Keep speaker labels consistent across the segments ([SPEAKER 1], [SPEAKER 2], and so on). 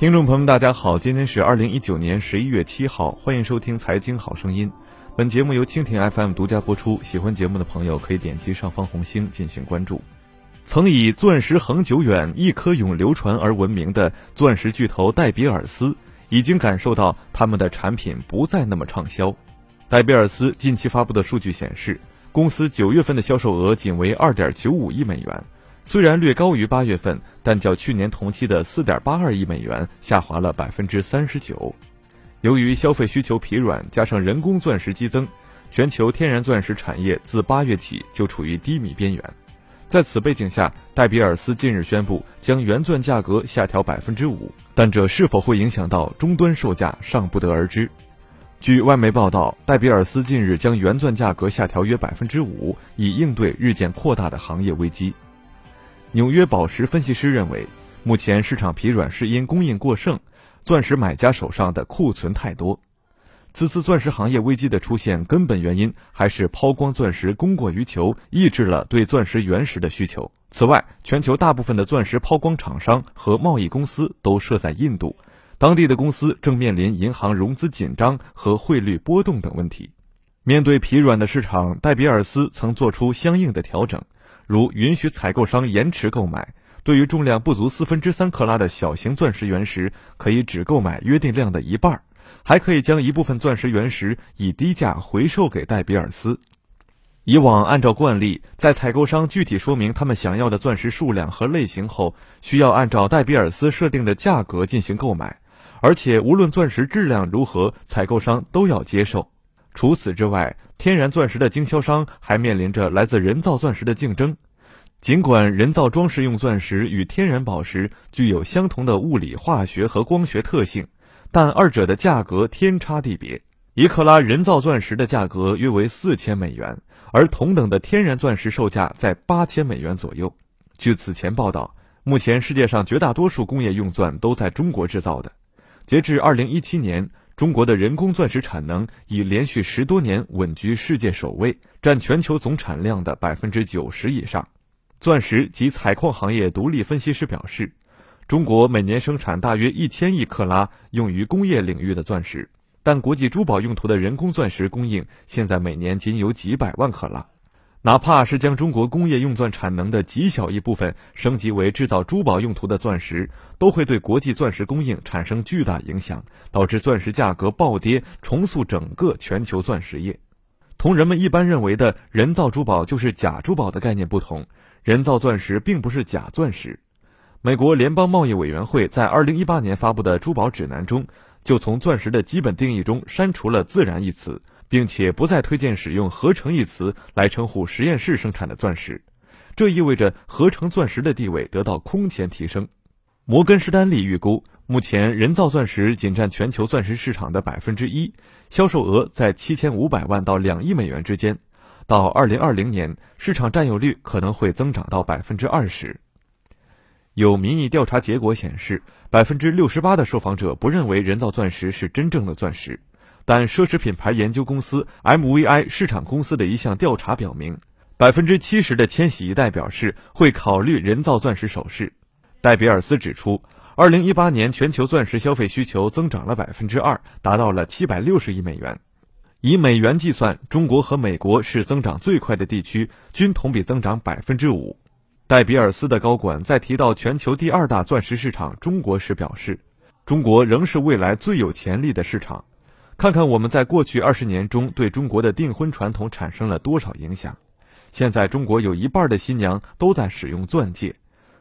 [SPEAKER 1] 听众朋友们，大家好，今天是二零一九年十一月七号，欢迎收听《财经好声音》。本节目由蜻蜓 FM 独家播出，喜欢节目的朋友可以点击上方红星进行关注。曾以“钻石恒久远，一颗永流传”而闻名的钻石巨头戴比尔斯，已经感受到他们的产品不再那么畅销。戴比尔斯近期发布的数据显示，公司九月份的销售额仅为二点九五亿美元。虽然略高于八月份，但较去年同期的四点八二亿美元下滑了百分之三十九。由于消费需求疲软，加上人工钻石激增，全球天然钻石产业自八月起就处于低迷边缘。在此背景下，戴比尔斯近日宣布将原钻价格下调百分之五，但这是否会影响到终端售价尚不得而知。据外媒报道，戴比尔斯近日将原钻价格下调约百分之五，以应对日渐扩大的行业危机。纽约宝石分析师认为，目前市场疲软是因供应过剩，钻石买家手上的库存太多。此次钻石行业危机的出现，根本原因还是抛光钻石供过于求，抑制了对钻石原石的需求。此外，全球大部分的钻石抛光厂商和贸易公司都设在印度，当地的公司正面临银行融资紧张和汇率波动等问题。面对疲软的市场，戴比尔斯曾做出相应的调整。如允许采购商延迟购买，对于重量不足四分之三克拉的小型钻石原石，可以只购买约定量的一半，还可以将一部分钻石原石以低价回售给戴比尔斯。以往按照惯例，在采购商具体说明他们想要的钻石数量和类型后，需要按照戴比尔斯设定的价格进行购买，而且无论钻石质量如何，采购商都要接受。除此之外，天然钻石的经销商还面临着来自人造钻石的竞争。尽管人造装饰用钻石与天然宝石具有相同的物理、化学和光学特性，但二者的价格天差地别。一克拉人造钻石的价格约为四千美元，而同等的天然钻石售价在八千美元左右。据此前报道，目前世界上绝大多数工业用钻都在中国制造的。截至二零一七年。中国的人工钻石产能已连续十多年稳居世界首位，占全球总产量的百分之九十以上。钻石及采矿行业独立分析师表示，中国每年生产大约一千亿克拉用于工业领域的钻石，但国际珠宝用途的人工钻石供应现在每年仅有几百万克拉。哪怕是将中国工业用钻产能的极小一部分升级为制造珠宝用途的钻石，都会对国际钻石供应产生巨大影响，导致钻石价格暴跌，重塑整个全球钻石业。同人们一般认为的人造珠宝就是假珠宝的概念不同，人造钻石并不是假钻石。美国联邦贸易委员会在二零一八年发布的珠宝指南中，就从钻石的基本定义中删除了“自然”一词。并且不再推荐使用“合成”一词来称呼实验室生产的钻石，这意味着合成钻石的地位得到空前提升。摩根士丹利预估，目前人造钻石仅占全球钻石市场的百分之一，销售额在七千五百万到两亿美元之间。到二零二零年，市场占有率可能会增长到百分之二十。有民意调查结果显示，百分之六十八的受访者不认为人造钻石是真正的钻石。但奢侈品牌研究公司 MVI 市场公司的一项调查表明，百分之七十的千禧一代表示会考虑人造钻石首饰。戴比尔斯指出，二零一八年全球钻石消费需求增长了百分之二，达到了七百六十亿美元。以美元计算，中国和美国是增长最快的地区，均同比增长百分之五。戴比尔斯的高管在提到全球第二大钻石市场中国时表示，中国仍是未来最有潜力的市场。看看我们在过去二十年中对中国的订婚传统产生了多少影响。现在中国有一半的新娘都在使用钻戒，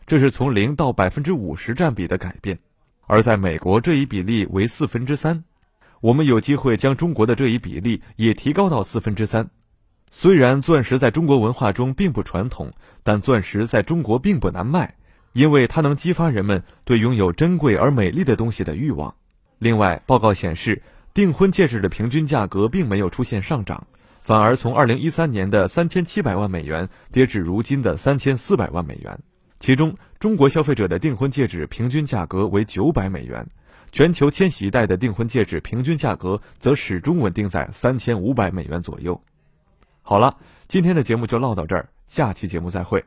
[SPEAKER 1] 这是从零到百分之五十占比的改变。而在美国，这一比例为四分之三。我们有机会将中国的这一比例也提高到四分之三。虽然钻石在中国文化中并不传统，但钻石在中国并不难卖，因为它能激发人们对拥有珍贵而美丽的东西的欲望。另外，报告显示。订婚戒指的平均价格并没有出现上涨，反而从二零一三年的三千七百万美元跌至如今的三千四百万美元。其中，中国消费者的订婚戒指平均价格为九百美元，全球千禧一代的订婚戒指平均价格则始终稳定在三千五百美元左右。好了，今天的节目就唠到这儿，下期节目再会。